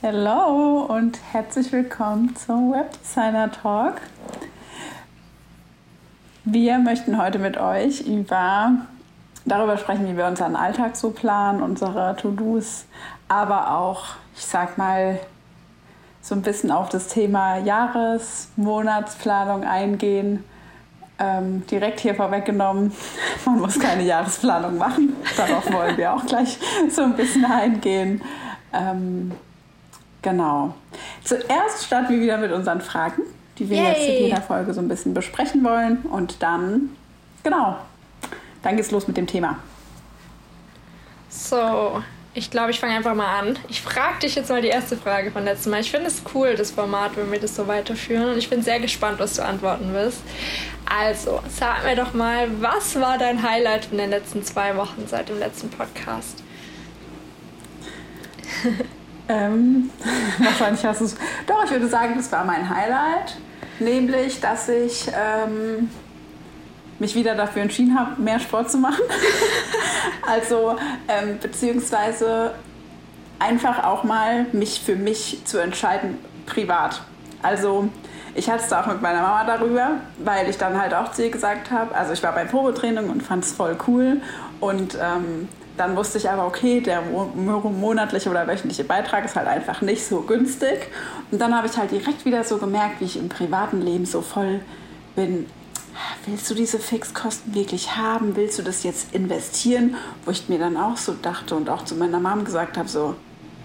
Hallo und herzlich willkommen zum Webdesigner Talk. Wir möchten heute mit euch über darüber sprechen, wie wir unseren Alltag so planen, unsere To-Dos, aber auch, ich sag mal, so ein bisschen auf das Thema Jahres-, Monatsplanung eingehen. Ähm, direkt hier vorweggenommen, man muss keine Jahresplanung machen. Darauf wollen wir auch gleich so ein bisschen eingehen. Ähm, genau. Zuerst starten wir wieder mit unseren Fragen, die wir Yay. jetzt in jeder Folge so ein bisschen besprechen wollen. Und dann, genau, dann geht's los mit dem Thema. So, ich glaube, ich fange einfach mal an. Ich frage dich jetzt mal die erste Frage von letztem Mal. Ich finde es cool, das Format, wenn wir das so weiterführen. Und ich bin sehr gespannt, was du antworten wirst. Also, sag mir doch mal, was war dein Highlight in den letzten zwei Wochen seit dem letzten Podcast? ähm, wahrscheinlich hast du es. Doch, ich würde sagen, das war mein Highlight. Nämlich, dass ich ähm, mich wieder dafür entschieden habe, mehr Sport zu machen. also, ähm, beziehungsweise einfach auch mal mich für mich zu entscheiden, privat. Also, ich hatte es auch mit meiner Mama darüber, weil ich dann halt auch zu ihr gesagt habe, also ich war beim Probetraining und fand es voll cool und ähm, dann wusste ich aber, okay, der monatliche oder wöchentliche Beitrag ist halt einfach nicht so günstig. Und dann habe ich halt direkt wieder so gemerkt, wie ich im privaten Leben so voll bin. Willst du diese Fixkosten wirklich haben? Willst du das jetzt investieren? Wo ich mir dann auch so dachte und auch zu meiner Mom gesagt habe, so,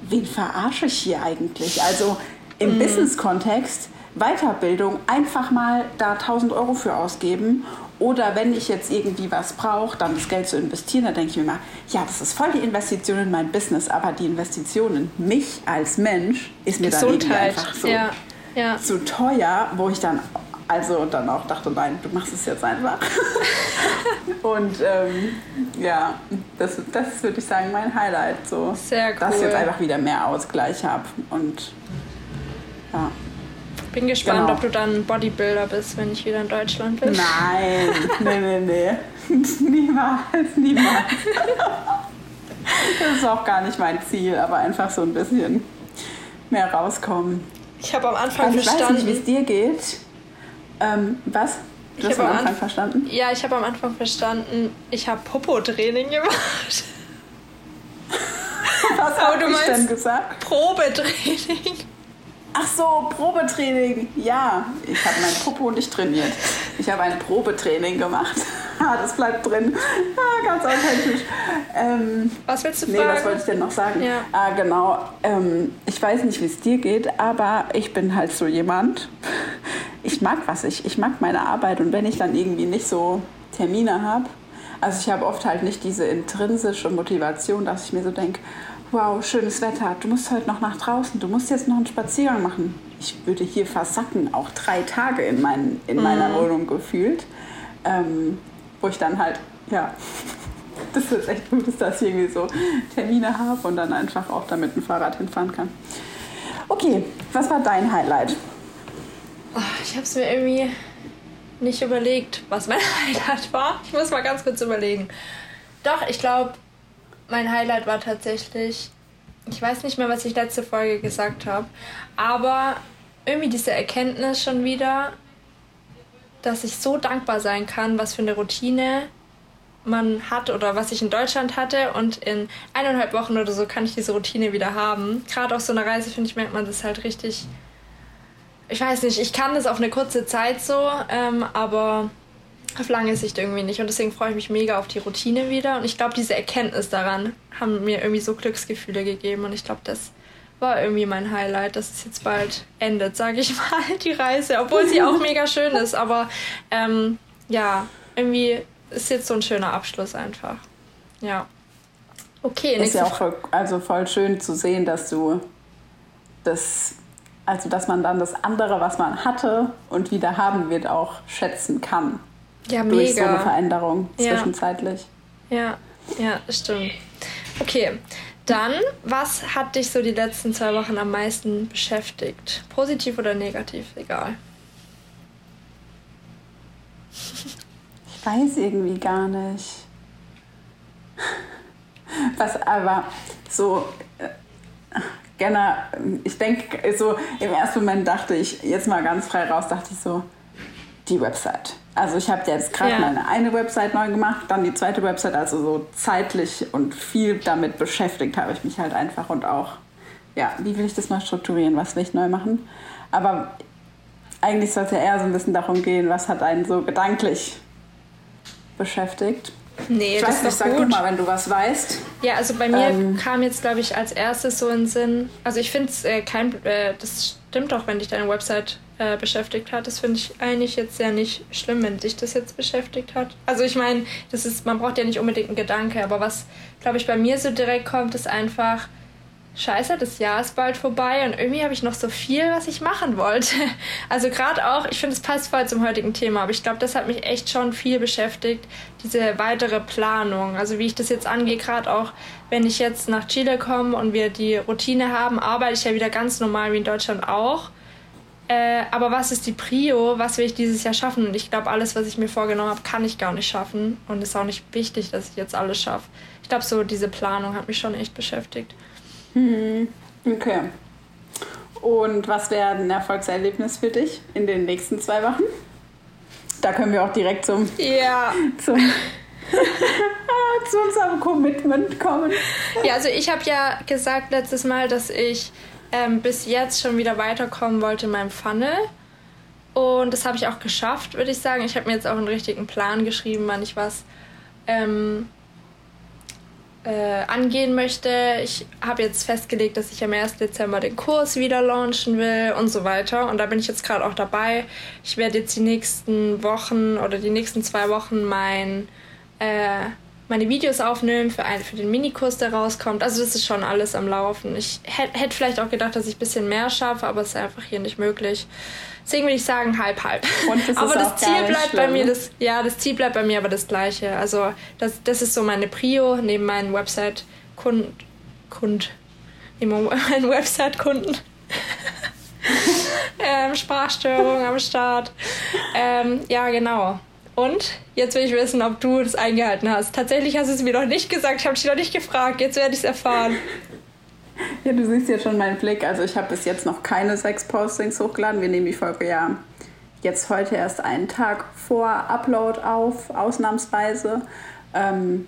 wen verarsche ich hier eigentlich? Also im mm. Business-Kontext Weiterbildung einfach mal da 1000 Euro für ausgeben oder wenn ich jetzt irgendwie was brauche, dann das Geld zu investieren, dann denke ich mir mal, ja, das ist voll die Investition in mein Business, aber die Investition in mich als Mensch ist mir Gesundheit. dann einfach so ja. Ja. zu teuer, wo ich dann also dann auch dachte, nein, du machst es jetzt einfach. und ähm, ja, das, das ist, würde ich sagen, mein Highlight. So, Sehr cool. Dass ich jetzt einfach wieder mehr Ausgleich habe und ja. Bin gespannt, genau. ob du dann Bodybuilder bist, wenn ich wieder in Deutschland bin. Nein, nee, nee, nee. niemals, niemals. das ist auch gar nicht mein Ziel, aber einfach so ein bisschen mehr rauskommen. Ich habe am Anfang ich verstanden. Ich weiß nicht, wie es dir geht. Ähm, was? Du ich hast am Anfang Anf verstanden? Ja, ich habe am Anfang verstanden, ich habe Popo-Training gemacht. Was habe ich denn gesagt? Probetraining. Ach so, Probetraining. Ja, ich habe mein Popo nicht trainiert. Ich habe ein Probetraining gemacht. ah, das bleibt drin. Ah, ganz authentisch. Ähm, was willst du fragen? Nee, was wollte ich denn noch sagen? Ja. Ah, genau. Ähm, ich weiß nicht, wie es dir geht, aber ich bin halt so jemand. Ich mag was. Ich, ich mag meine Arbeit. Und wenn ich dann irgendwie nicht so Termine habe, also ich habe oft halt nicht diese intrinsische Motivation, dass ich mir so denke, wow, schönes Wetter, du musst heute noch nach draußen, du musst jetzt noch einen Spaziergang machen. Ich würde hier versacken, auch drei Tage in, mein, in mhm. meiner Wohnung gefühlt, ähm, wo ich dann halt, ja, das ist echt gut, dass ich irgendwie so Termine habe und dann einfach auch damit ein Fahrrad hinfahren kann. Okay, was war dein Highlight? Oh, ich habe es mir irgendwie nicht überlegt, was mein Highlight war. Ich muss mal ganz kurz überlegen. Doch, ich glaube, mein Highlight war tatsächlich, ich weiß nicht mehr, was ich letzte Folge gesagt habe, aber irgendwie diese Erkenntnis schon wieder, dass ich so dankbar sein kann, was für eine Routine man hat oder was ich in Deutschland hatte und in eineinhalb Wochen oder so kann ich diese Routine wieder haben. Gerade auf so einer Reise, finde ich, merkt man das halt richtig. Ich weiß nicht, ich kann das auf eine kurze Zeit so, ähm, aber auf lange Sicht irgendwie nicht. Und deswegen freue ich mich mega auf die Routine wieder. Und ich glaube, diese Erkenntnis daran haben mir irgendwie so Glücksgefühle gegeben. Und ich glaube, das war irgendwie mein Highlight, dass es jetzt bald endet, sage ich mal, die Reise. Obwohl sie auch mega schön ist. Aber ähm, ja, irgendwie ist jetzt so ein schöner Abschluss einfach. Ja. Okay, ist ja auch voll, also voll schön zu sehen, dass du das, also dass man dann das andere, was man hatte und wieder haben wird, auch schätzen kann. Ja, durch mega. so eine Veränderung zwischenzeitlich. Ja, ja, stimmt. Okay, dann, was hat dich so die letzten zwei Wochen am meisten beschäftigt? Positiv oder negativ? Egal. Ich weiß irgendwie gar nicht. Was aber so, äh, gerne, ich denke, so im ersten Moment dachte ich, jetzt mal ganz frei raus, dachte ich so, die Website. Also ich habe jetzt gerade ja. meine eine Website neu gemacht, dann die zweite Website, also so zeitlich und viel damit beschäftigt habe ich mich halt einfach und auch, ja, wie will ich das mal strukturieren, was will ich neu machen? Aber eigentlich soll es ja eher so ein bisschen darum gehen, was hat einen so gedanklich beschäftigt. Nee, ich das weiß nicht, sag gut. du mal, wenn du was weißt. Ja, also bei mir ähm, kam jetzt, glaube ich, als erstes so in Sinn, also ich finde es äh, kein, äh, das stimmt doch, wenn dich deine Website äh, beschäftigt hat. Das finde ich eigentlich jetzt sehr nicht schlimm, wenn dich das jetzt beschäftigt hat. Also ich meine, das ist, man braucht ja nicht unbedingt einen Gedanke, aber was, glaube ich, bei mir so direkt kommt, ist einfach, scheiße, das Jahr ist bald vorbei und irgendwie habe ich noch so viel, was ich machen wollte. Also gerade auch, ich finde, es passt voll zum heutigen Thema, aber ich glaube, das hat mich echt schon viel beschäftigt, diese weitere Planung. Also wie ich das jetzt angehe, gerade auch, wenn ich jetzt nach Chile komme und wir die Routine haben, arbeite ich ja wieder ganz normal wie in Deutschland auch. Äh, aber was ist die Prio? Was will ich dieses Jahr schaffen? Und ich glaube, alles, was ich mir vorgenommen habe, kann ich gar nicht schaffen. Und es ist auch nicht wichtig, dass ich jetzt alles schaffe. Ich glaube, so diese Planung hat mich schon echt beschäftigt. Mhm. Okay. Und was wäre ein Erfolgserlebnis für dich in den nächsten zwei Wochen? Da können wir auch direkt zum, ja. zum zu unserem Commitment kommen. Ja, also ich habe ja gesagt letztes Mal, dass ich ähm, bis jetzt schon wieder weiterkommen wollte in meinem Funnel. Und das habe ich auch geschafft, würde ich sagen. Ich habe mir jetzt auch einen richtigen Plan geschrieben, wann ich was ähm, äh, angehen möchte. Ich habe jetzt festgelegt, dass ich am 1. Dezember den Kurs wieder launchen will und so weiter. Und da bin ich jetzt gerade auch dabei. Ich werde jetzt die nächsten Wochen oder die nächsten zwei Wochen mein, äh, meine Videos aufnehmen für, einen, für den Minikurs, der rauskommt. Also das ist schon alles am Laufen. Ich hätte hätt vielleicht auch gedacht, dass ich ein bisschen mehr schaffe, aber es ist einfach hier nicht möglich. Deswegen würde ich sagen halb halb. Das aber das Ziel bleibt schlimm. bei mir das ja das Ziel bleibt bei mir aber das gleiche. Also das, das ist so meine Prio neben meinen Website Kunden Kund neben meinen Website Kunden. ähm, Sprachstörung am Start. Ähm, ja genau. Und jetzt will ich wissen, ob du das eingehalten hast. Tatsächlich hast du es mir noch nicht gesagt. Ich habe dich noch nicht gefragt. Jetzt werde ich es erfahren. Ja, du siehst jetzt schon meinen Blick. Also ich habe bis jetzt noch keine sechs Postings hochgeladen. Wir nehmen die Folge ja jetzt heute erst einen Tag vor Upload auf, ausnahmsweise. Ähm,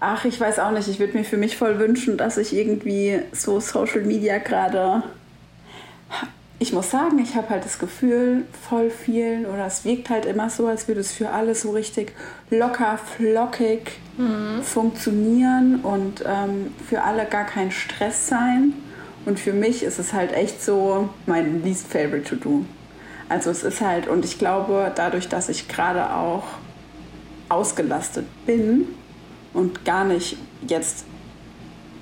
ach, ich weiß auch nicht. Ich würde mir für mich voll wünschen, dass ich irgendwie so Social Media gerade ich muss sagen, ich habe halt das Gefühl, voll vielen, oder es wirkt halt immer so, als würde es für alle so richtig locker, flockig mhm. funktionieren und ähm, für alle gar kein Stress sein. Und für mich ist es halt echt so mein least favorite to do. Also es ist halt, und ich glaube, dadurch, dass ich gerade auch ausgelastet bin und gar nicht jetzt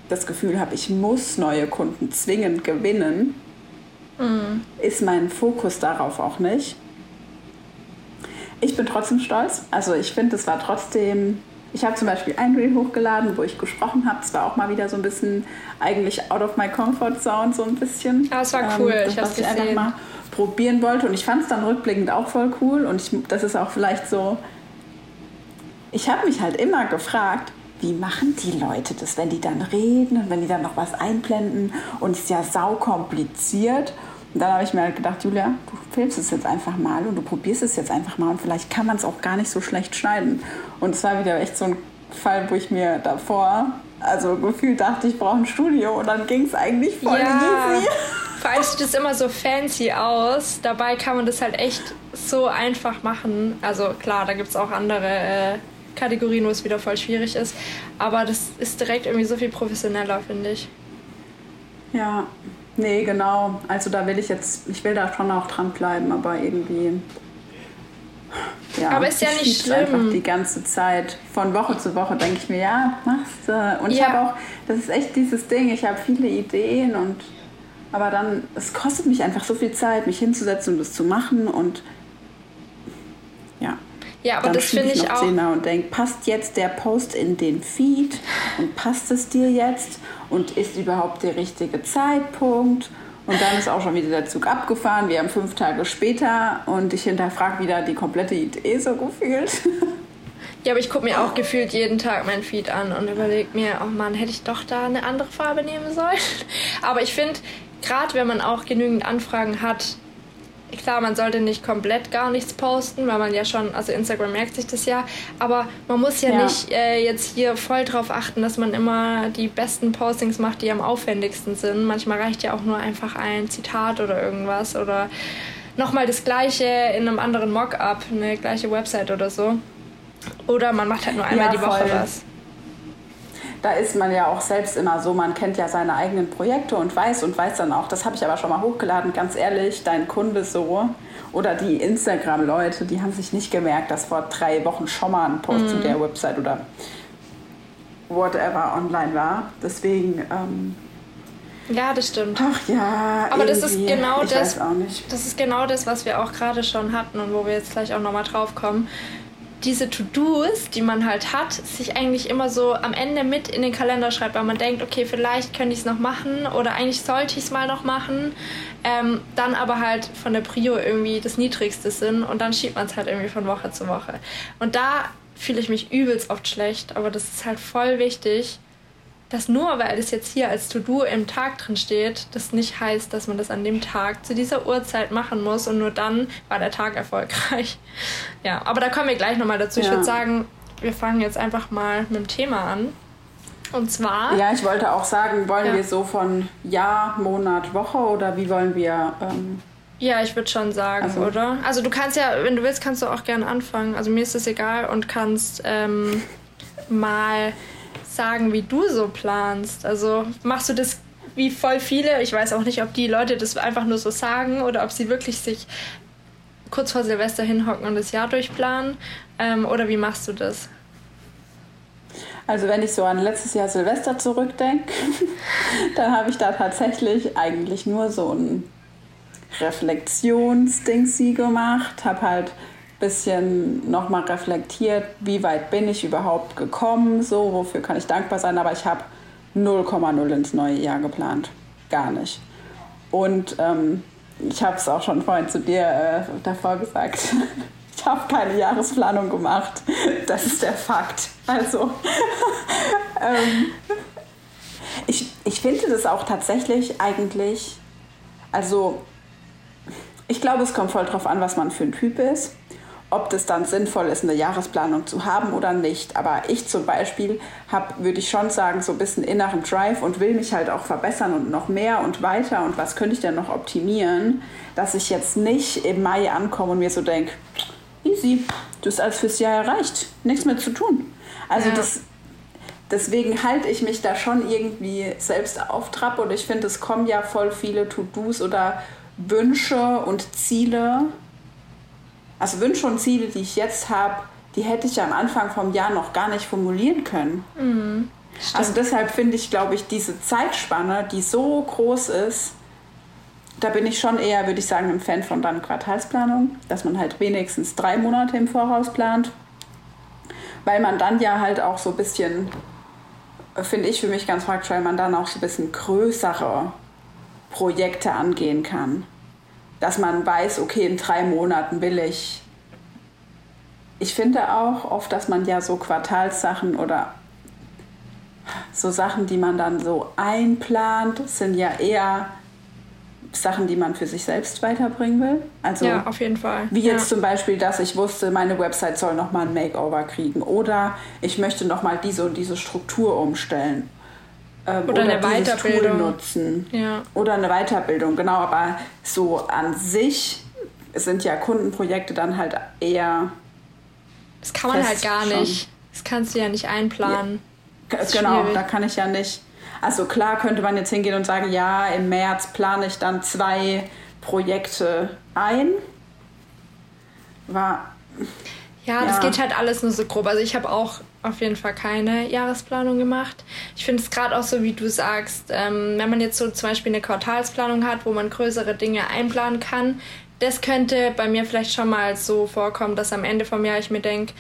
das Gefühl habe, ich muss neue Kunden zwingend gewinnen, mhm. ist mein Fokus darauf auch nicht. Ich bin trotzdem stolz. Also ich finde, es war trotzdem. Ich habe zum Beispiel ein Reel hochgeladen, wo ich gesprochen habe. Es war auch mal wieder so ein bisschen eigentlich out of my comfort zone, so ein bisschen. Aber es war cool. Ähm, das, ich was ich einfach mal probieren wollte. Und ich fand es dann rückblickend auch voll cool. Und ich, das ist auch vielleicht so. Ich habe mich halt immer gefragt, wie machen die Leute das, wenn die dann reden und wenn die dann noch was einblenden und es ist ja sau kompliziert. Und dann habe ich mir halt gedacht, Julia, du filmst es jetzt einfach mal und du probierst es jetzt einfach mal und vielleicht kann man es auch gar nicht so schlecht schneiden. Und es war wieder echt so ein Fall, wo ich mir davor, also gefühlt dachte, ich brauche ein Studio und dann ging es eigentlich voll ja. easy. Vor allem sieht es immer so fancy aus. Dabei kann man das halt echt so einfach machen. Also klar, da gibt es auch andere äh, Kategorien, wo es wieder voll schwierig ist. Aber das ist direkt irgendwie so viel professioneller, finde ich. Ja, nee, genau. Also da will ich jetzt, ich will da schon auch dranbleiben, aber irgendwie. Ja, aber ist ja nicht schlimm. einfach die ganze Zeit. Von Woche zu Woche denke ich mir, ja, machst du. Und ich habe auch, das ist echt dieses Ding, ich habe viele Ideen und aber dann, es kostet mich einfach so viel Zeit, mich hinzusetzen und das zu machen und ja. Ja, aber dann das finde ich, ich auch. Und denke, passt jetzt der Post in den Feed und passt es dir jetzt und ist überhaupt der richtige Zeitpunkt? Und dann ist auch schon wieder der Zug abgefahren. Wir haben fünf Tage später und ich hinterfrage wieder die komplette Idee so gefühlt. Ja, aber ich gucke mir auch gefühlt jeden Tag mein Feed an und überlege mir, oh Mann, hätte ich doch da eine andere Farbe nehmen sollen. Aber ich finde, gerade wenn man auch genügend Anfragen hat, klar, man sollte nicht komplett gar nichts posten, weil man ja schon, also Instagram merkt sich das ja, aber man muss ja, ja. nicht äh, jetzt hier voll drauf achten, dass man immer die besten Postings macht, die am aufwendigsten sind. Manchmal reicht ja auch nur einfach ein Zitat oder irgendwas oder nochmal das gleiche in einem anderen Mockup, eine gleiche Website oder so. Oder man macht halt nur einmal ja, die Woche was da ist man ja auch selbst immer so, man kennt ja seine eigenen Projekte und weiß und weiß dann auch, das habe ich aber schon mal hochgeladen, ganz ehrlich, dein Kunde so oder die Instagram-Leute, die haben sich nicht gemerkt, dass vor drei Wochen schon mal ein Post mhm. zu der Website oder whatever online war. Deswegen. Ähm, ja, das stimmt. Ach ja. Aber das ist genau das. Das ist genau das, was wir auch gerade schon hatten und wo wir jetzt gleich auch nochmal drauf kommen diese To-Dos, die man halt hat, sich eigentlich immer so am Ende mit in den Kalender schreibt, weil man denkt, okay, vielleicht könnte ich es noch machen oder eigentlich sollte ich es mal noch machen, ähm, dann aber halt von der Prio irgendwie das Niedrigste sind und dann schiebt man es halt irgendwie von Woche zu Woche. Und da fühle ich mich übelst oft schlecht, aber das ist halt voll wichtig, dass nur weil es jetzt hier als To-Do im Tag drin steht, das nicht heißt, dass man das an dem Tag zu dieser Uhrzeit machen muss und nur dann war der Tag erfolgreich. Ja, aber da kommen wir gleich nochmal dazu. Ja. Ich würde sagen, wir fangen jetzt einfach mal mit dem Thema an. Und zwar. Ja, ich wollte auch sagen, wollen ja. wir so von Jahr, Monat, Woche oder wie wollen wir. Ähm ja, ich würde schon sagen, also, oder? Also du kannst ja, wenn du willst, kannst du auch gerne anfangen. Also mir ist das egal und kannst ähm, mal sagen, wie du so planst? Also machst du das wie voll viele? Ich weiß auch nicht, ob die Leute das einfach nur so sagen oder ob sie wirklich sich kurz vor Silvester hinhocken und das Jahr durchplanen. Ähm, oder wie machst du das? Also wenn ich so an letztes Jahr Silvester zurückdenke, dann habe ich da tatsächlich eigentlich nur so ein Reflexionsding sie gemacht, habe halt bisschen nochmal reflektiert, wie weit bin ich überhaupt gekommen, so, wofür kann ich dankbar sein, aber ich habe 0,0 ins neue Jahr geplant. Gar nicht. Und ähm, ich habe es auch schon vorhin zu dir äh, davor gesagt. ich habe keine Jahresplanung gemacht. Das ist der Fakt. Also, ähm, ich, ich finde das auch tatsächlich eigentlich, also ich glaube, es kommt voll drauf an, was man für ein Typ ist ob das dann sinnvoll ist, eine Jahresplanung zu haben oder nicht. Aber ich zum Beispiel habe, würde ich schon sagen, so ein bisschen inneren Drive und will mich halt auch verbessern und noch mehr und weiter und was könnte ich denn noch optimieren, dass ich jetzt nicht im Mai ankomme und mir so denke, easy, du hast alles fürs Jahr erreicht, nichts mehr zu tun. Also ja. das, deswegen halte ich mich da schon irgendwie selbst auf Trab und ich finde, es kommen ja voll viele To-Dos oder Wünsche und Ziele also Wünsche und Ziele, die ich jetzt habe, die hätte ich ja am Anfang vom Jahr noch gar nicht formulieren können. Mhm, also deshalb finde ich, glaube ich, diese Zeitspanne, die so groß ist, da bin ich schon eher, würde ich sagen, ein Fan von dann Quartalsplanung, dass man halt wenigstens drei Monate im Voraus plant, weil man dann ja halt auch so ein bisschen, finde ich für mich ganz praktisch, weil man dann auch so ein bisschen größere Projekte angehen kann dass man weiß, okay, in drei Monaten will ich. Ich finde auch oft, dass man ja so Quartalssachen oder so Sachen, die man dann so einplant, sind ja eher Sachen, die man für sich selbst weiterbringen will. Also ja, auf jeden Fall. Wie jetzt ja. zum Beispiel, dass ich wusste, meine Website soll nochmal ein Makeover kriegen oder ich möchte nochmal diese und diese Struktur umstellen ähm, oder, oder, eine Weiterbildung nutzen. Ja. Oder eine Weiterbildung, genau. Aber so an sich sind ja Kundenprojekte dann halt eher. Das kann man halt gar schon. nicht. Das kannst du ja nicht einplanen. Ja. Genau, schwierig. da kann ich ja nicht. Also klar könnte man jetzt hingehen und sagen, ja, im März plane ich dann zwei Projekte ein. War. Ja, das geht halt alles nur so grob. Also ich habe auch auf jeden Fall keine Jahresplanung gemacht. Ich finde es gerade auch so, wie du sagst, ähm, wenn man jetzt so zum Beispiel eine Quartalsplanung hat, wo man größere Dinge einplanen kann, das könnte bei mir vielleicht schon mal so vorkommen, dass am Ende vom Jahr ich mir denke,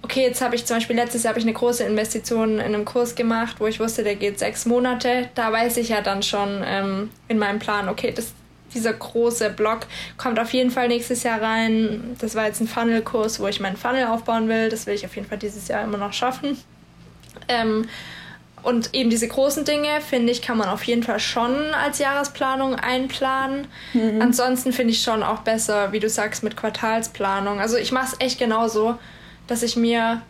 okay, jetzt habe ich zum Beispiel letztes Jahr habe ich eine große Investition in einem Kurs gemacht, wo ich wusste, der geht sechs Monate. Da weiß ich ja dann schon ähm, in meinem Plan, okay, das dieser große Block kommt auf jeden Fall nächstes Jahr rein. Das war jetzt ein Funnel-Kurs, wo ich meinen Funnel aufbauen will. Das will ich auf jeden Fall dieses Jahr immer noch schaffen. Ähm, und eben diese großen Dinge, finde ich, kann man auf jeden Fall schon als Jahresplanung einplanen. Mhm. Ansonsten finde ich schon auch besser, wie du sagst, mit Quartalsplanung. Also ich mache es echt genauso, dass ich mir,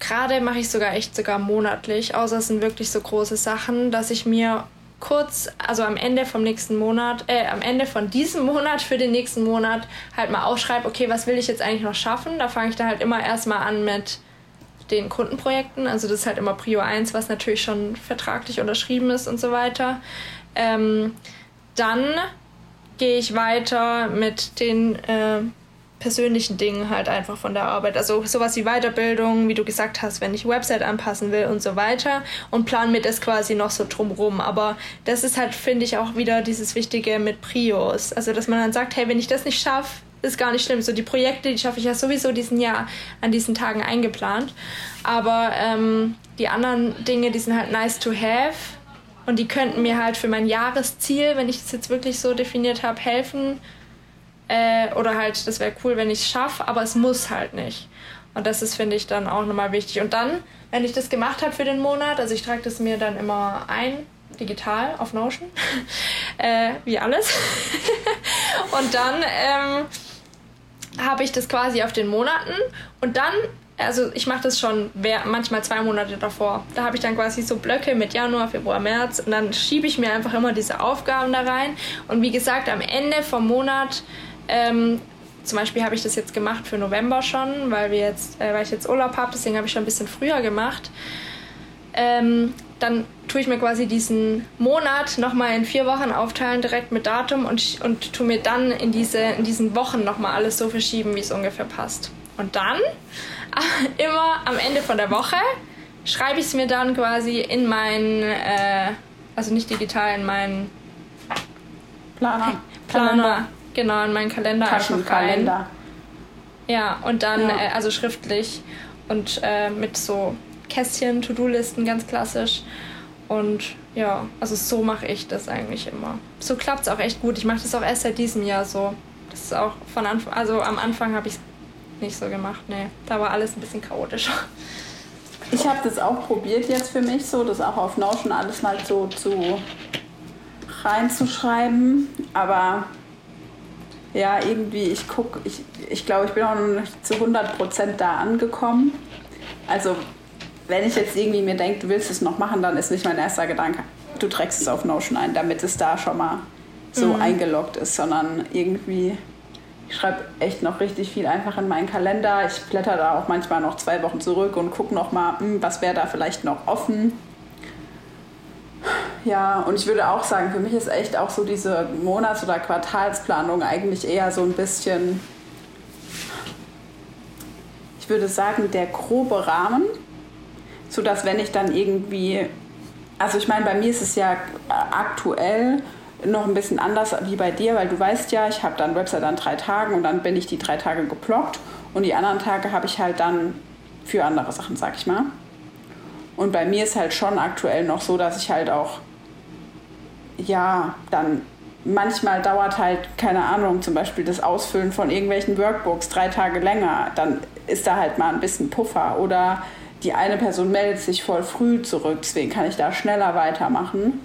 gerade mache ich sogar echt sogar monatlich, außer es sind wirklich so große Sachen, dass ich mir kurz, also am Ende vom nächsten Monat, äh, am Ende von diesem Monat für den nächsten Monat halt mal aufschreibe, okay, was will ich jetzt eigentlich noch schaffen? Da fange ich dann halt immer erstmal an mit den Kundenprojekten. Also das ist halt immer Prio 1, was natürlich schon vertraglich unterschrieben ist und so weiter. Ähm, dann gehe ich weiter mit den äh, persönlichen Dingen halt einfach von der Arbeit. Also sowas wie Weiterbildung, wie du gesagt hast, wenn ich Website anpassen will und so weiter und plan mir das quasi noch so drumrum. Aber das ist halt, finde ich, auch wieder dieses Wichtige mit Prios. Also dass man dann sagt, hey, wenn ich das nicht schaffe, ist gar nicht schlimm. So die Projekte, die schaffe ich ja sowieso diesen Jahr an diesen Tagen eingeplant. Aber ähm, die anderen Dinge, die sind halt nice to have. Und die könnten mir halt für mein Jahresziel, wenn ich es jetzt wirklich so definiert habe, helfen. Äh, oder halt, das wäre cool, wenn ich es schaffe, aber es muss halt nicht. Und das ist, finde ich, dann auch nochmal wichtig. Und dann, wenn ich das gemacht habe für den Monat, also ich trage das mir dann immer ein, digital auf Notion, äh, wie alles. und dann ähm, habe ich das quasi auf den Monaten und dann, also ich mache das schon manchmal zwei Monate davor. Da habe ich dann quasi so Blöcke mit Januar, Februar, März und dann schiebe ich mir einfach immer diese Aufgaben da rein. Und wie gesagt, am Ende vom Monat, ähm, zum Beispiel habe ich das jetzt gemacht für November schon, weil wir jetzt, äh, weil ich jetzt Urlaub habe, deswegen habe ich schon ein bisschen früher gemacht. Ähm, dann tue ich mir quasi diesen Monat nochmal in vier Wochen aufteilen, direkt mit Datum und, und tue mir dann in, diese, in diesen Wochen nochmal alles so verschieben, wie es ungefähr passt. Und dann, immer am Ende von der Woche, schreibe ich es mir dann quasi in meinen, äh, also nicht digital, in meinen Planer. Planer, Kalender. Genau, in meinen Kalender rein. Ja, und dann, ja. Äh, also schriftlich und äh, mit so Kästchen, To-Do-Listen, ganz klassisch. Und ja, also so mache ich das eigentlich immer. So klappt es auch echt gut. Ich mache das auch erst seit diesem Jahr so. Das ist auch von Anfang, also am Anfang habe ich es nicht so gemacht. Nee, da war alles ein bisschen chaotischer. Ich habe das auch probiert jetzt für mich so, das auch auf Notion alles mal so zu reinzuschreiben. Aber ja, irgendwie, ich gucke, ich, ich glaube, ich bin auch noch nicht zu 100% da angekommen. Also wenn ich jetzt irgendwie mir denke, du willst es noch machen, dann ist nicht mein erster Gedanke, du trägst es auf Notion ein, damit es da schon mal so mhm. eingeloggt ist, sondern irgendwie, ich schreibe echt noch richtig viel einfach in meinen Kalender. Ich blätter da auch manchmal noch zwei Wochen zurück und gucke noch mal, hm, was wäre da vielleicht noch offen. Ja, und ich würde auch sagen, für mich ist echt auch so diese Monats- oder Quartalsplanung eigentlich eher so ein bisschen, ich würde sagen, der grobe Rahmen, sodass wenn ich dann irgendwie, also ich meine, bei mir ist es ja aktuell noch ein bisschen anders wie bei dir, weil du weißt ja, ich habe dann Website an drei Tagen und dann bin ich die drei Tage geblockt und die anderen Tage habe ich halt dann für andere Sachen, sag ich mal. Und bei mir ist halt schon aktuell noch so, dass ich halt auch, ja, dann manchmal dauert halt, keine Ahnung, zum Beispiel das Ausfüllen von irgendwelchen Workbooks drei Tage länger, dann ist da halt mal ein bisschen Puffer oder die eine Person meldet sich voll früh zurück, deswegen kann ich da schneller weitermachen.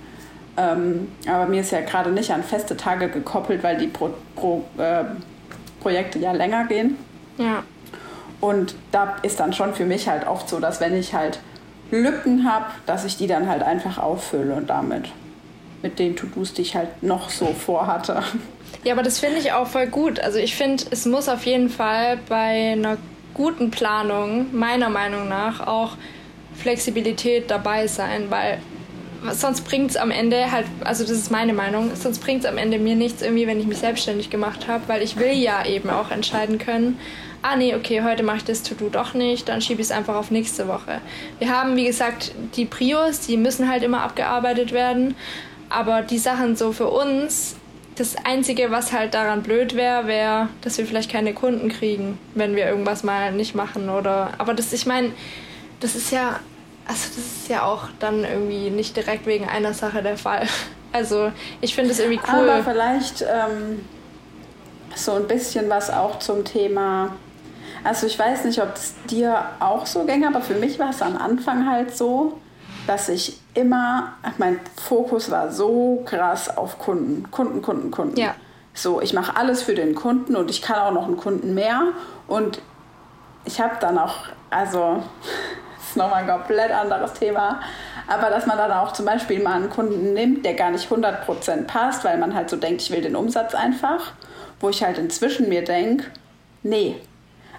Ähm, aber mir ist ja gerade nicht an feste Tage gekoppelt, weil die Pro, Pro, äh, Projekte ja länger gehen. Ja. Und da ist dann schon für mich halt oft so, dass wenn ich halt Lücken habe, dass ich die dann halt einfach auffülle und damit mit den To-Dos, die ich halt noch so vorhatte. Ja, aber das finde ich auch voll gut. Also ich finde, es muss auf jeden Fall bei einer guten Planung meiner Meinung nach auch Flexibilität dabei sein, weil sonst bringt es am Ende halt, also das ist meine Meinung, sonst bringt es am Ende mir nichts irgendwie, wenn ich mich selbstständig gemacht habe, weil ich will ja eben auch entscheiden können, ah nee, okay, heute mache ich das To-Do doch nicht, dann schiebe ich es einfach auf nächste Woche. Wir haben, wie gesagt, die Prios, die müssen halt immer abgearbeitet werden, aber die Sachen so für uns, das Einzige, was halt daran blöd wäre, wäre, dass wir vielleicht keine Kunden kriegen, wenn wir irgendwas mal nicht machen oder. Aber das, ich meine, das ist ja, also das ist ja auch dann irgendwie nicht direkt wegen einer Sache der Fall. Also ich finde es irgendwie cool. Aber vielleicht ähm, so ein bisschen was auch zum Thema. Also ich weiß nicht, ob es dir auch so ging, aber für mich war es am Anfang halt so, dass ich immer, mein Fokus war so krass auf Kunden, Kunden, Kunden, Kunden. Ja. So, ich mache alles für den Kunden und ich kann auch noch einen Kunden mehr. Und ich habe dann auch, also, das ist nochmal ein komplett anderes Thema, aber dass man dann auch zum Beispiel mal einen Kunden nimmt, der gar nicht 100% passt, weil man halt so denkt, ich will den Umsatz einfach, wo ich halt inzwischen mir denke, nee,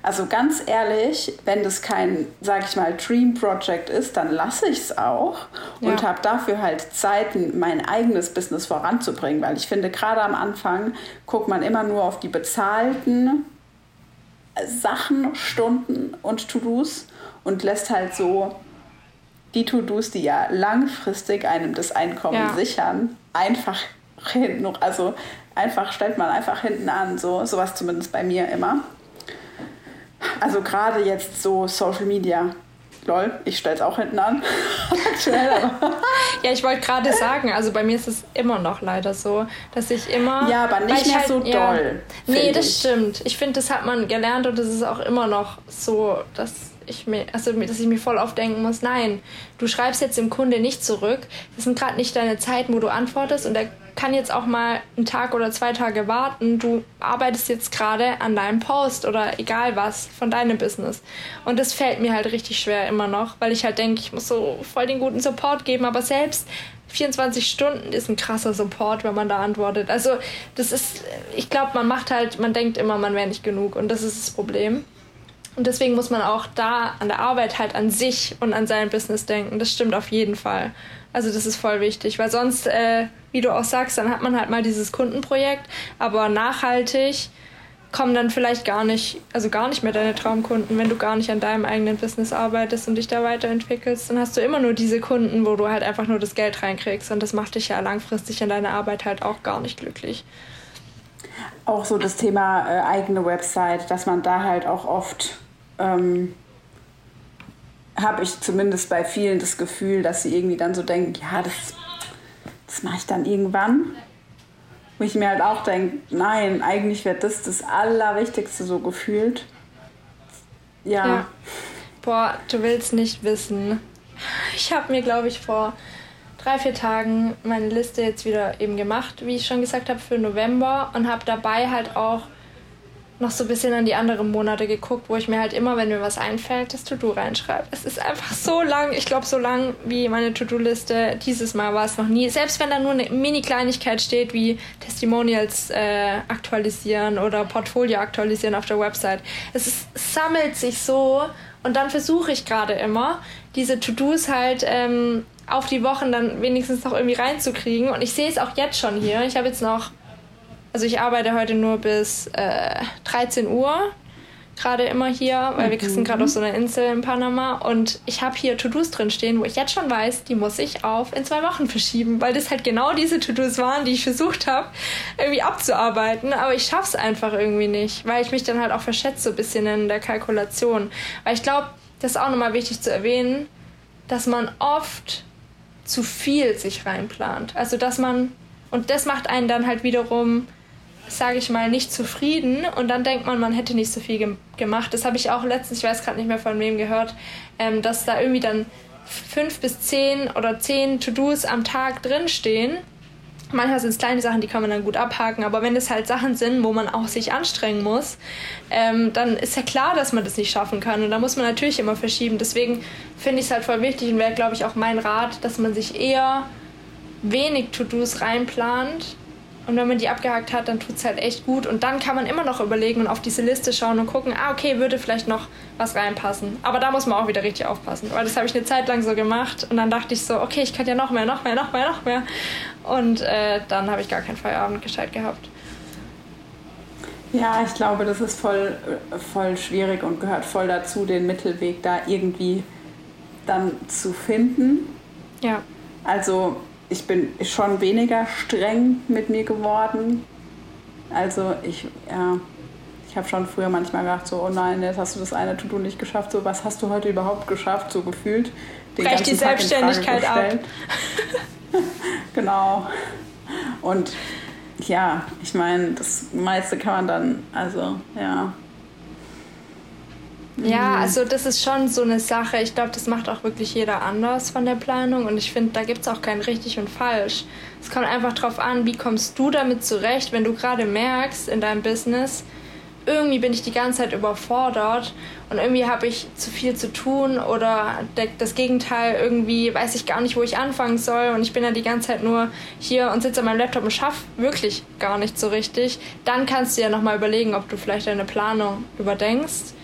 also ganz ehrlich, wenn das kein, sag ich mal, Dream Project ist, dann lasse ich es auch ja. und habe dafür halt Zeiten, mein eigenes Business voranzubringen, weil ich finde, gerade am Anfang guckt man immer nur auf die bezahlten Sachen, Stunden und To-Dos und lässt halt so die To-Dos, die ja langfristig einem das Einkommen ja. sichern, einfach hinten, also einfach stellt man einfach hinten an, so sowas zumindest bei mir immer. Also gerade jetzt so Social Media. Lol, ich stelle es auch hinten an. Ja, ich wollte gerade sagen, also bei mir ist es immer noch leider so, dass ich immer. Ja, aber nicht mehr halt, so ja, doll. Nee, das ich. stimmt. Ich finde, das hat man gelernt und das ist auch immer noch so, dass ich mir, also dass ich mir voll oft denken muss, nein, du schreibst jetzt dem Kunde nicht zurück. Das sind gerade nicht deine Zeiten, wo du antwortest und der kann jetzt auch mal einen Tag oder zwei Tage warten. Du arbeitest jetzt gerade an deinem Post oder egal was von deinem Business. Und das fällt mir halt richtig schwer immer noch, weil ich halt denke, ich muss so voll den guten Support geben, aber selbst 24 Stunden ist ein krasser Support, wenn man da antwortet. Also das ist, ich glaube, man macht halt, man denkt immer, man wäre nicht genug und das ist das Problem. Und deswegen muss man auch da an der Arbeit halt an sich und an sein Business denken. Das stimmt auf jeden Fall. Also das ist voll wichtig, weil sonst, äh, wie du auch sagst, dann hat man halt mal dieses Kundenprojekt, aber nachhaltig kommen dann vielleicht gar nicht, also gar nicht mehr deine Traumkunden, wenn du gar nicht an deinem eigenen Business arbeitest und dich da weiterentwickelst, dann hast du immer nur diese Kunden, wo du halt einfach nur das Geld reinkriegst und das macht dich ja langfristig in deiner Arbeit halt auch gar nicht glücklich. Auch so das Thema äh, eigene Website, dass man da halt auch oft ähm, habe ich zumindest bei vielen das Gefühl, dass sie irgendwie dann so denken, ja, das, das mache ich dann irgendwann. Wo ich mir halt auch denke, nein, eigentlich wäre das das Allerwichtigste so gefühlt. Ja. ja. Boah, du willst nicht wissen. Ich habe mir, glaube ich, vor drei, vier Tagen meine Liste jetzt wieder eben gemacht, wie ich schon gesagt habe, für November und habe dabei halt auch noch so ein bisschen an die anderen Monate geguckt, wo ich mir halt immer, wenn mir was einfällt, das To-Do reinschreibe. Es ist einfach so lang, ich glaube so lang wie meine To-Do-Liste. Dieses Mal war es noch nie. Selbst wenn da nur eine Mini-Kleinigkeit steht, wie Testimonials äh, aktualisieren oder Portfolio aktualisieren auf der Website. Es, ist, sammelt sich so und dann versuche ich gerade immer, diese To-Dos halt ähm, auf die Wochen dann wenigstens noch irgendwie reinzukriegen. Und ich sehe es auch jetzt schon hier. Ich habe jetzt noch also ich arbeite heute nur bis äh, 13 Uhr, gerade immer hier, weil mhm. wir sind gerade auf so einer Insel in Panama und ich habe hier To-Dos drin stehen, wo ich jetzt schon weiß, die muss ich auf in zwei Wochen verschieben, weil das halt genau diese To-Dos waren, die ich versucht habe, irgendwie abzuarbeiten, aber ich schaff's einfach irgendwie nicht, weil ich mich dann halt auch verschätze so ein bisschen in der Kalkulation. Weil ich glaube, das ist auch nochmal wichtig zu erwähnen, dass man oft zu viel sich reinplant. Also dass man, und das macht einen dann halt wiederum sage ich mal, nicht zufrieden und dann denkt man, man hätte nicht so viel ge gemacht. Das habe ich auch letztens, ich weiß gerade nicht mehr von wem gehört, ähm, dass da irgendwie dann fünf bis zehn oder zehn To-Dos am Tag drinstehen. Manchmal sind es kleine Sachen, die kann man dann gut abhaken, aber wenn es halt Sachen sind, wo man auch sich anstrengen muss, ähm, dann ist ja klar, dass man das nicht schaffen kann und da muss man natürlich immer verschieben. Deswegen finde ich es halt voll wichtig und wäre, glaube ich, auch mein Rat, dass man sich eher wenig To-Dos reinplant und wenn man die abgehakt hat, dann tut es halt echt gut. Und dann kann man immer noch überlegen und auf diese Liste schauen und gucken, ah, okay, würde vielleicht noch was reinpassen. Aber da muss man auch wieder richtig aufpassen. Weil das habe ich eine Zeit lang so gemacht. Und dann dachte ich so, okay, ich kann ja noch mehr, noch mehr, noch mehr, noch mehr. Und äh, dann habe ich gar keinen Feierabend gescheit gehabt. Ja, ich glaube, das ist voll, voll schwierig und gehört voll dazu, den Mittelweg da irgendwie dann zu finden. Ja. Also ich bin schon weniger streng mit mir geworden. Also ich, ja, ich habe schon früher manchmal gedacht, so, oh nein, jetzt hast du das eine To-Do nicht geschafft, so, was hast du heute überhaupt geschafft, so gefühlt. Den Brech die Selbstständigkeit ab. genau. Und ja, ich meine, das meiste kann man dann, also ja. Ja, also das ist schon so eine Sache. Ich glaube, das macht auch wirklich jeder anders von der Planung. Und ich finde, da gibt es auch kein richtig und falsch. Es kommt einfach darauf an, wie kommst du damit zurecht, wenn du gerade merkst in deinem Business, irgendwie bin ich die ganze Zeit überfordert und irgendwie habe ich zu viel zu tun oder das Gegenteil, irgendwie weiß ich gar nicht, wo ich anfangen soll und ich bin ja die ganze Zeit nur hier und sitze an meinem Laptop und schaffe wirklich gar nicht so richtig, dann kannst du ja nochmal überlegen, ob du vielleicht deine Planung überdenkst.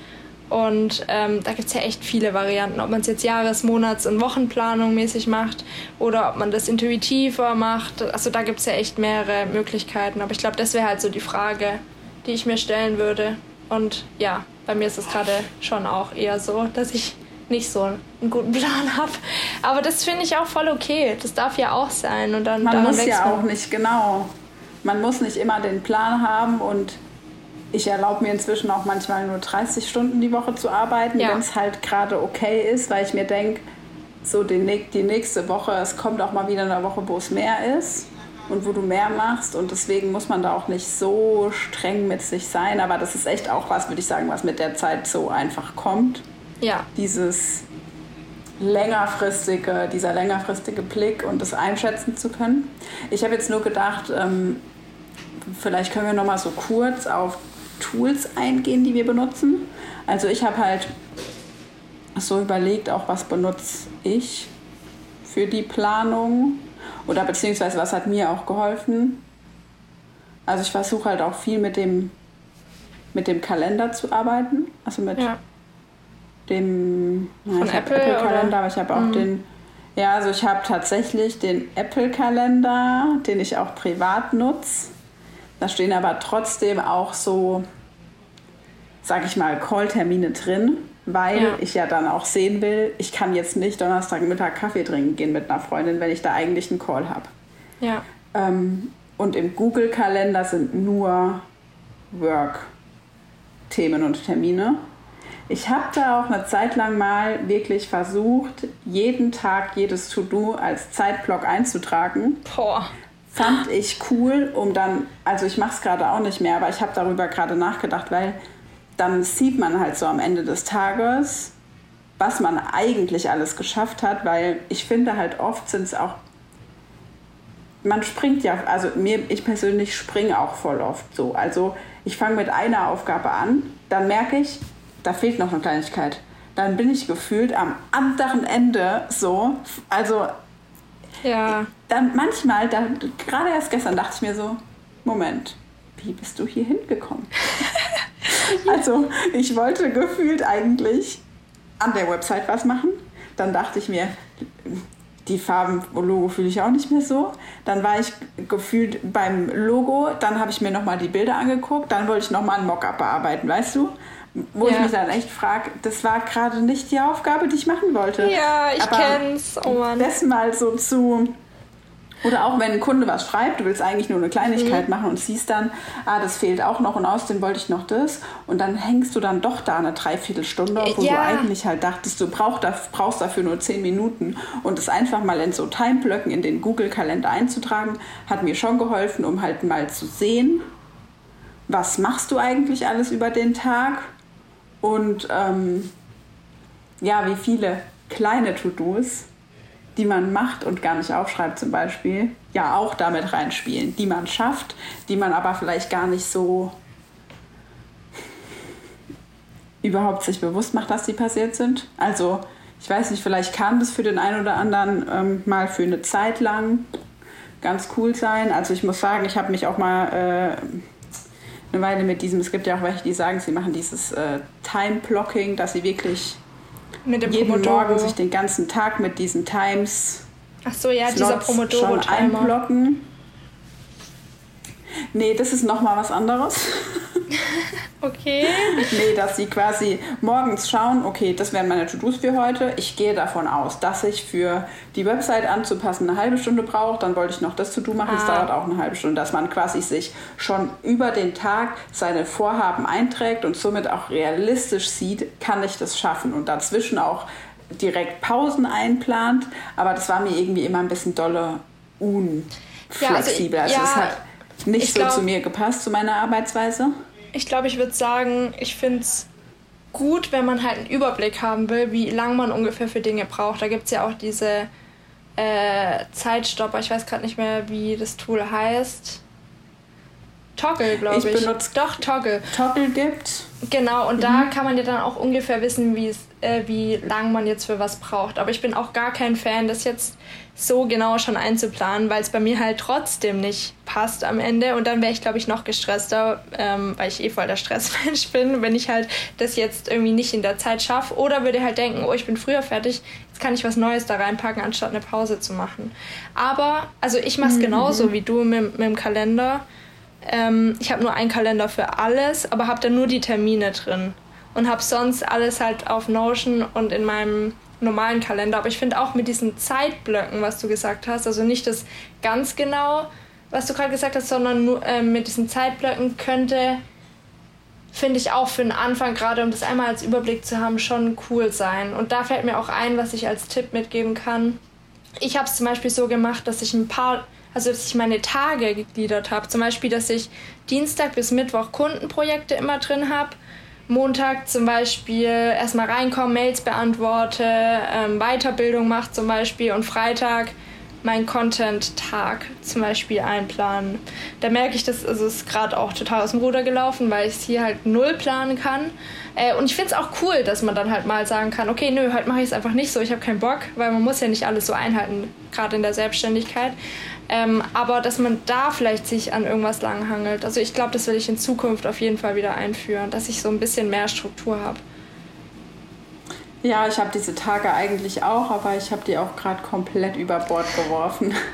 Und ähm, da gibt es ja echt viele Varianten, ob man es jetzt Jahres-, Monats- und Wochenplanung mäßig macht oder ob man das intuitiver macht. Also da gibt es ja echt mehrere Möglichkeiten. Aber ich glaube, das wäre halt so die Frage, die ich mir stellen würde. Und ja, bei mir ist es gerade schon auch eher so, dass ich nicht so einen guten Plan habe. Aber das finde ich auch voll okay. Das darf ja auch sein. Und dann man muss ja auch nicht, genau. Man muss nicht immer den Plan haben und ich erlaube mir inzwischen auch manchmal nur 30 Stunden die Woche zu arbeiten, ja. wenn es halt gerade okay ist, weil ich mir denke, so die, die nächste Woche, es kommt auch mal wieder eine Woche, wo es mehr ist und wo du mehr machst. Und deswegen muss man da auch nicht so streng mit sich sein. Aber das ist echt auch was, würde ich sagen, was mit der Zeit so einfach kommt. Ja. Dieses längerfristige, dieser längerfristige Blick und das einschätzen zu können. Ich habe jetzt nur gedacht, ähm, vielleicht können wir noch mal so kurz auf Tools eingehen, die wir benutzen. Also ich habe halt so überlegt, auch was benutze ich für die Planung oder beziehungsweise was hat mir auch geholfen? Also ich versuche halt auch viel mit dem, mit dem Kalender zu arbeiten. Also mit ja. dem ja, ich Apple, Apple Kalender, aber ich habe auch mhm. den. Ja, also ich habe tatsächlich den Apple Kalender, den ich auch privat nutze. Da stehen aber trotzdem auch so, sag ich mal, Call-Termine drin weil ja. ich ja dann auch sehen will, ich kann jetzt nicht Donnerstagmittag Kaffee trinken gehen mit einer Freundin, wenn ich da eigentlich einen Call habe. Ja. Ähm, und im Google-Kalender sind nur Work-Themen und Termine. Ich habe da auch eine Zeit lang mal wirklich versucht, jeden Tag jedes To-Do als Zeitblock einzutragen. Boah. Fand ich cool, um dann, also ich mache es gerade auch nicht mehr, aber ich habe darüber gerade nachgedacht, weil dann sieht man halt so am Ende des Tages, was man eigentlich alles geschafft hat, weil ich finde halt oft sind es auch, man springt ja, also mir, ich persönlich springe auch voll oft so. Also ich fange mit einer Aufgabe an, dann merke ich, da fehlt noch eine Kleinigkeit. Dann bin ich gefühlt am anderen Ende so, also ja. dann manchmal, da, gerade erst gestern dachte ich mir so, Moment, wie bist du hier hingekommen? also ich wollte gefühlt eigentlich an der Website was machen. Dann dachte ich mir, die Farben Logo fühle ich auch nicht mehr so. Dann war ich gefühlt beim Logo, dann habe ich mir nochmal die Bilder angeguckt, dann wollte ich nochmal ein Mockup bearbeiten, weißt du? Wo ja. ich mich dann echt frage, das war gerade nicht die Aufgabe, die ich machen wollte. Ja, ich Aber kenn's. Oh Mann. Das mal so zu oder auch wenn ein Kunde was schreibt, du willst eigentlich nur eine Kleinigkeit mhm. machen und siehst dann, ah, das fehlt auch noch und außerdem wollte ich noch das. Und dann hängst du dann doch da eine Dreiviertelstunde, wo ja. du eigentlich halt dachtest, du brauch, brauchst dafür nur zehn Minuten. Und das einfach mal in so Timeblöcken in den Google-Kalender einzutragen, hat mir schon geholfen, um halt mal zu sehen, was machst du eigentlich alles über den Tag und ähm, ja, wie viele kleine To-Dos die man macht und gar nicht aufschreibt zum Beispiel, ja auch damit reinspielen, die man schafft, die man aber vielleicht gar nicht so überhaupt sich bewusst macht, dass die passiert sind. Also ich weiß nicht, vielleicht kann das für den einen oder anderen ähm, mal für eine Zeit lang ganz cool sein. Also ich muss sagen, ich habe mich auch mal äh, eine Weile mit diesem, es gibt ja auch welche, die sagen, sie machen dieses äh, Time-Blocking, dass sie wirklich mit dem jeden Pomodoro. Morgen sich den ganzen Tag mit diesen Times Ach so, ja, dieser Pomodoro schon einblocken. Nee, das ist nochmal was anderes. Okay. nee, dass sie quasi morgens schauen, okay, das wären meine To-Dos für heute. Ich gehe davon aus, dass ich für die Website anzupassen eine halbe Stunde brauche. Dann wollte ich noch das To-Do machen, ah. das dauert auch eine halbe Stunde. Dass man quasi sich schon über den Tag seine Vorhaben einträgt und somit auch realistisch sieht, kann ich das schaffen. Und dazwischen auch direkt Pausen einplant. Aber das war mir irgendwie immer ein bisschen dolle unflexibel. Ja, also, also ja, es hat nicht so glaub, zu mir gepasst, zu meiner Arbeitsweise. Ich glaube, ich würde sagen, ich finde es gut, wenn man halt einen Überblick haben will, wie lange man ungefähr für Dinge braucht. Da gibt es ja auch diese äh, Zeitstopper, ich weiß gerade nicht mehr, wie das Tool heißt. Toggle, glaube ich. Ich benutze Doch, Toggle. Toggle gibt. Genau, und mhm. da kann man ja dann auch ungefähr wissen, äh, wie lang man jetzt für was braucht. Aber ich bin auch gar kein Fan, das jetzt so genau schon einzuplanen, weil es bei mir halt trotzdem nicht passt am Ende. Und dann wäre ich, glaube ich, noch gestresster, ähm, weil ich eh voll der Stressmensch bin, wenn ich halt das jetzt irgendwie nicht in der Zeit schaffe. Oder würde halt denken, oh, ich bin früher fertig, jetzt kann ich was Neues da reinpacken, anstatt eine Pause zu machen. Aber, also ich mache es mhm. genauso wie du mit, mit dem Kalender. Ähm, ich habe nur einen Kalender für alles, aber habe da nur die Termine drin. Und habe sonst alles halt auf Notion und in meinem normalen Kalender. Aber ich finde auch mit diesen Zeitblöcken, was du gesagt hast, also nicht das ganz genau, was du gerade gesagt hast, sondern nur äh, mit diesen Zeitblöcken könnte, finde ich auch für den Anfang, gerade um das einmal als Überblick zu haben, schon cool sein. Und da fällt mir auch ein, was ich als Tipp mitgeben kann. Ich habe es zum Beispiel so gemacht, dass ich ein paar, also dass ich meine Tage gegliedert habe. Zum Beispiel, dass ich Dienstag bis Mittwoch Kundenprojekte immer drin habe Montag zum Beispiel erstmal reinkommen, Mails beantworte, ähm, Weiterbildung macht zum Beispiel und Freitag meinen Content-Tag zum Beispiel einplanen. Da merke ich, dass also es gerade auch total aus dem Ruder gelaufen, weil ich es hier halt null planen kann. Äh, und ich finde es auch cool, dass man dann halt mal sagen kann, okay, nö, heute mache ich es einfach nicht so, ich habe keinen Bock, weil man muss ja nicht alles so einhalten, gerade in der Selbstständigkeit. Ähm, aber dass man da vielleicht sich an irgendwas langhangelt. Also ich glaube, das will ich in Zukunft auf jeden Fall wieder einführen, dass ich so ein bisschen mehr Struktur habe. Ja, ich habe diese Tage eigentlich auch, aber ich habe die auch gerade komplett über Bord geworfen.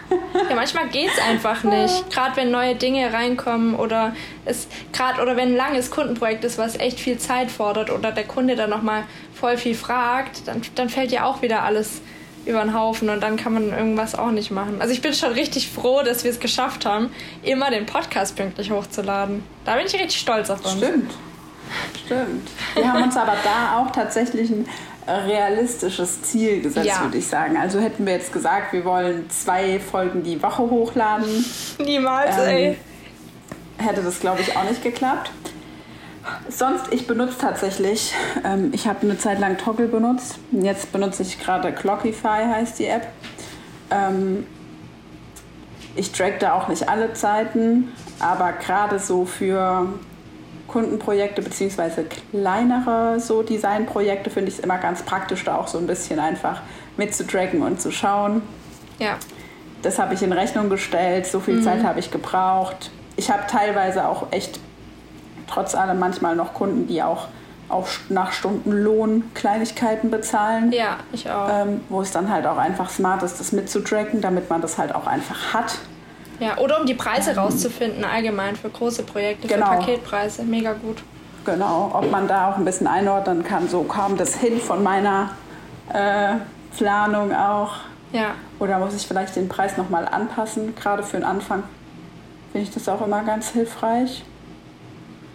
Ja, manchmal geht es einfach nicht. Gerade wenn neue Dinge reinkommen oder es gerade oder wenn ein langes Kundenprojekt ist, was echt viel Zeit fordert oder der Kunde dann nochmal voll viel fragt, dann, dann fällt ja auch wieder alles über den Haufen und dann kann man irgendwas auch nicht machen. Also ich bin schon richtig froh, dass wir es geschafft haben, immer den Podcast pünktlich hochzuladen. Da bin ich richtig stolz auf uns. Stimmt. Stimmt. Wir haben uns aber da auch tatsächlich ein realistisches Ziel gesetzt, ja. würde ich sagen. Also hätten wir jetzt gesagt, wir wollen zwei Folgen die Woche hochladen. Niemals, ähm, ey. Hätte das, glaube ich, auch nicht geklappt. Sonst, ich benutze tatsächlich, ähm, ich habe eine Zeit lang Toggle benutzt. Jetzt benutze ich gerade Clockify, heißt die App. Ähm, ich track da auch nicht alle Zeiten, aber gerade so für Kundenprojekte bzw. kleinere so Designprojekte finde ich es immer ganz praktisch, da auch so ein bisschen einfach mitzutracken und zu schauen. Ja. Das habe ich in Rechnung gestellt, so viel mhm. Zeit habe ich gebraucht. Ich habe teilweise auch echt trotz allem manchmal noch Kunden, die auch, auch nach Stundenlohn Kleinigkeiten bezahlen. Ja, ich auch. Ähm, wo es dann halt auch einfach smart ist, das mitzutracken, damit man das halt auch einfach hat. Ja, oder um die Preise rauszufinden, allgemein für große Projekte, genau. für Paketpreise. Mega gut. Genau, ob man da auch ein bisschen einordnen kann, so kam das hin von meiner äh, Planung auch. Ja. Oder muss ich vielleicht den Preis nochmal anpassen, gerade für den Anfang? Finde ich das auch immer ganz hilfreich.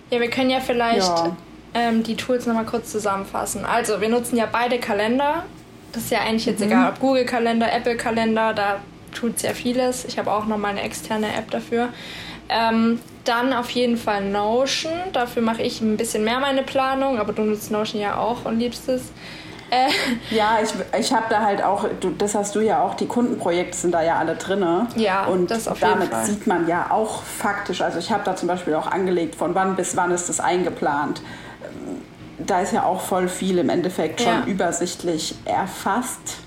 Ja, wir können ja vielleicht ja. Ähm, die Tools nochmal kurz zusammenfassen. Also, wir nutzen ja beide Kalender. Das ist ja eigentlich jetzt mhm. egal, ob Google-Kalender, Apple-Kalender, da tut sehr vieles. Ich habe auch nochmal eine externe App dafür. Ähm, dann auf jeden Fall Notion. Dafür mache ich ein bisschen mehr meine Planung, aber du nutzt Notion ja auch und liebst es. Äh. Ja, ich, ich habe da halt auch, du, das hast du ja auch, die Kundenprojekte sind da ja alle drin. Ja, und das auf damit jeden Fall. sieht man ja auch faktisch, also ich habe da zum Beispiel auch angelegt, von wann bis wann ist das eingeplant. Da ist ja auch voll viel im Endeffekt schon ja. übersichtlich erfasst.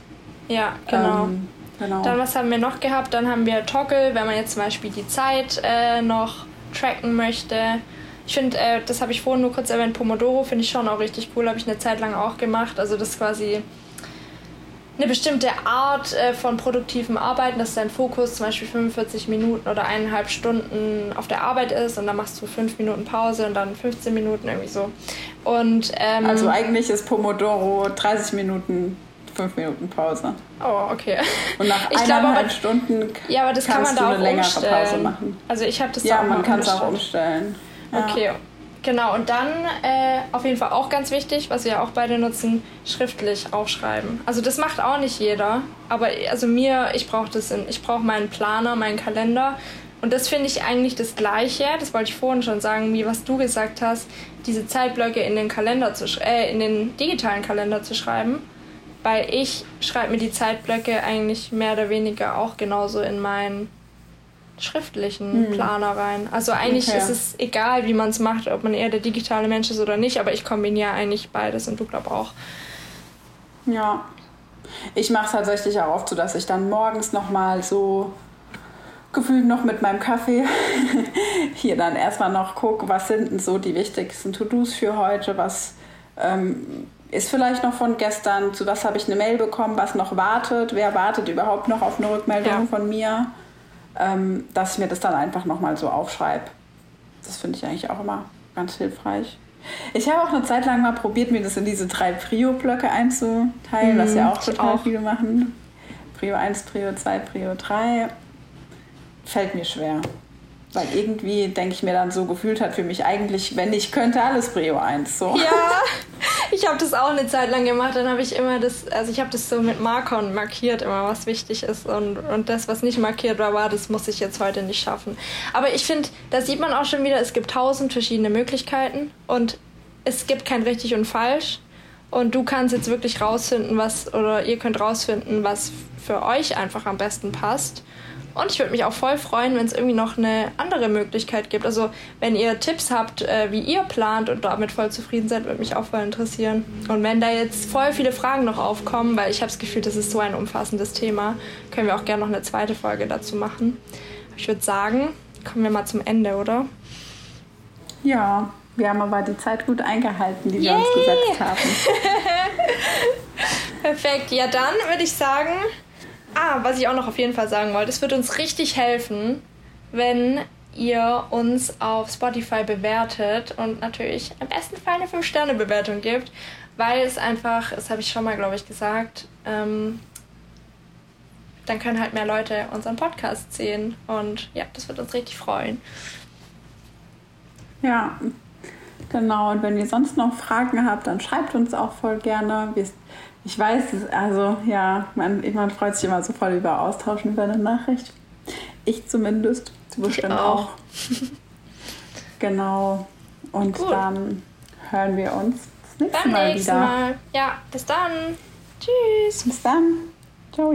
Ja, genau. Ähm, genau. Dann was haben wir noch gehabt? Dann haben wir Toggle, wenn man jetzt zum Beispiel die Zeit äh, noch tracken möchte. Ich finde, äh, das habe ich vorhin nur kurz erwähnt, Pomodoro finde ich schon auch richtig cool, habe ich eine Zeit lang auch gemacht. Also das ist quasi eine bestimmte Art äh, von produktivem Arbeiten, dass dein Fokus zum Beispiel 45 Minuten oder eineinhalb Stunden auf der Arbeit ist und dann machst du fünf Minuten Pause und dann 15 Minuten irgendwie so. Und, ähm, also eigentlich ist Pomodoro 30 Minuten fünf Minuten Pause. Oh, okay. Und nach ich eineinhalb aber, Stunden ja, aber das kann man da auch eine längere umstellen. Pause machen. Also ich habe das ja, da auch man kann es auch umstellen. Ja. Okay. Genau, und dann äh, auf jeden Fall auch ganz wichtig, was wir auch beide nutzen, schriftlich aufschreiben. Also das macht auch nicht jeder, aber also mir, ich brauche das in, ich brauche meinen Planer, meinen Kalender. Und das finde ich eigentlich das Gleiche, das wollte ich vorhin schon sagen, wie was du gesagt hast, diese Zeitblöcke in den Kalender zu äh, in den digitalen Kalender zu schreiben. Weil ich schreibe mir die Zeitblöcke eigentlich mehr oder weniger auch genauso in meinen schriftlichen hm. Planer rein. Also eigentlich okay. ist es egal, wie man es macht, ob man eher der digitale Mensch ist oder nicht, aber ich kombiniere eigentlich beides und du glaub auch. Ja. Ich mache es tatsächlich auch oft so, dass ich dann morgens nochmal so gefühlt noch mit meinem Kaffee hier dann erstmal noch gucke, was sind denn so die wichtigsten To-Dos für heute, was ähm, ist vielleicht noch von gestern, zu was habe ich eine Mail bekommen, was noch wartet, wer wartet überhaupt noch auf eine Rückmeldung ja. von mir ähm, dass ich mir das dann einfach nochmal so aufschreibe. Das finde ich eigentlich auch immer ganz hilfreich. Ich habe auch eine Zeit lang mal probiert, mir das in diese drei Prio-Blöcke einzuteilen, was ja auch total auch. viele machen. Prio 1, Prio 2, Prio 3. Fällt mir schwer. Weil irgendwie denke ich mir dann so gefühlt hat für mich eigentlich, wenn ich könnte, alles Prio 1. So. Ja, ich habe das auch eine Zeit lang gemacht. Dann habe ich immer das, also ich habe das so mit Markern markiert, immer was wichtig ist. Und, und das, was nicht markiert war, war, das muss ich jetzt heute nicht schaffen. Aber ich finde, da sieht man auch schon wieder, es gibt tausend verschiedene Möglichkeiten und es gibt kein richtig und falsch. Und du kannst jetzt wirklich rausfinden, was, oder ihr könnt rausfinden, was für euch einfach am besten passt. Und ich würde mich auch voll freuen, wenn es irgendwie noch eine andere Möglichkeit gibt. Also wenn ihr Tipps habt, äh, wie ihr plant und damit voll zufrieden seid, würde mich auch voll interessieren. Und wenn da jetzt voll viele Fragen noch aufkommen, weil ich habe das Gefühl, das ist so ein umfassendes Thema, können wir auch gerne noch eine zweite Folge dazu machen. Ich würde sagen, kommen wir mal zum Ende, oder? Ja, wir haben aber die Zeit gut eingehalten, die Yay! wir uns gesetzt haben. Perfekt. Ja, dann würde ich sagen, Ah, was ich auch noch auf jeden Fall sagen wollte, es wird uns richtig helfen, wenn ihr uns auf Spotify bewertet und natürlich im besten Fall eine 5-Sterne-Bewertung gibt, weil es einfach, das habe ich schon mal, glaube ich, gesagt, ähm, dann können halt mehr Leute unseren Podcast sehen und ja, das wird uns richtig freuen. Ja, genau. Und wenn ihr sonst noch Fragen habt, dann schreibt uns auch voll gerne. Wir ich weiß, also ja, man, man freut sich immer so voll über Austauschen über eine Nachricht. Ich zumindest. Du bestimmt auch. auch. genau. Und Gut. dann hören wir uns das nächste Beim Mal nächsten wieder. Mal. Ja, bis dann. Tschüss. Bis dann. Ciao.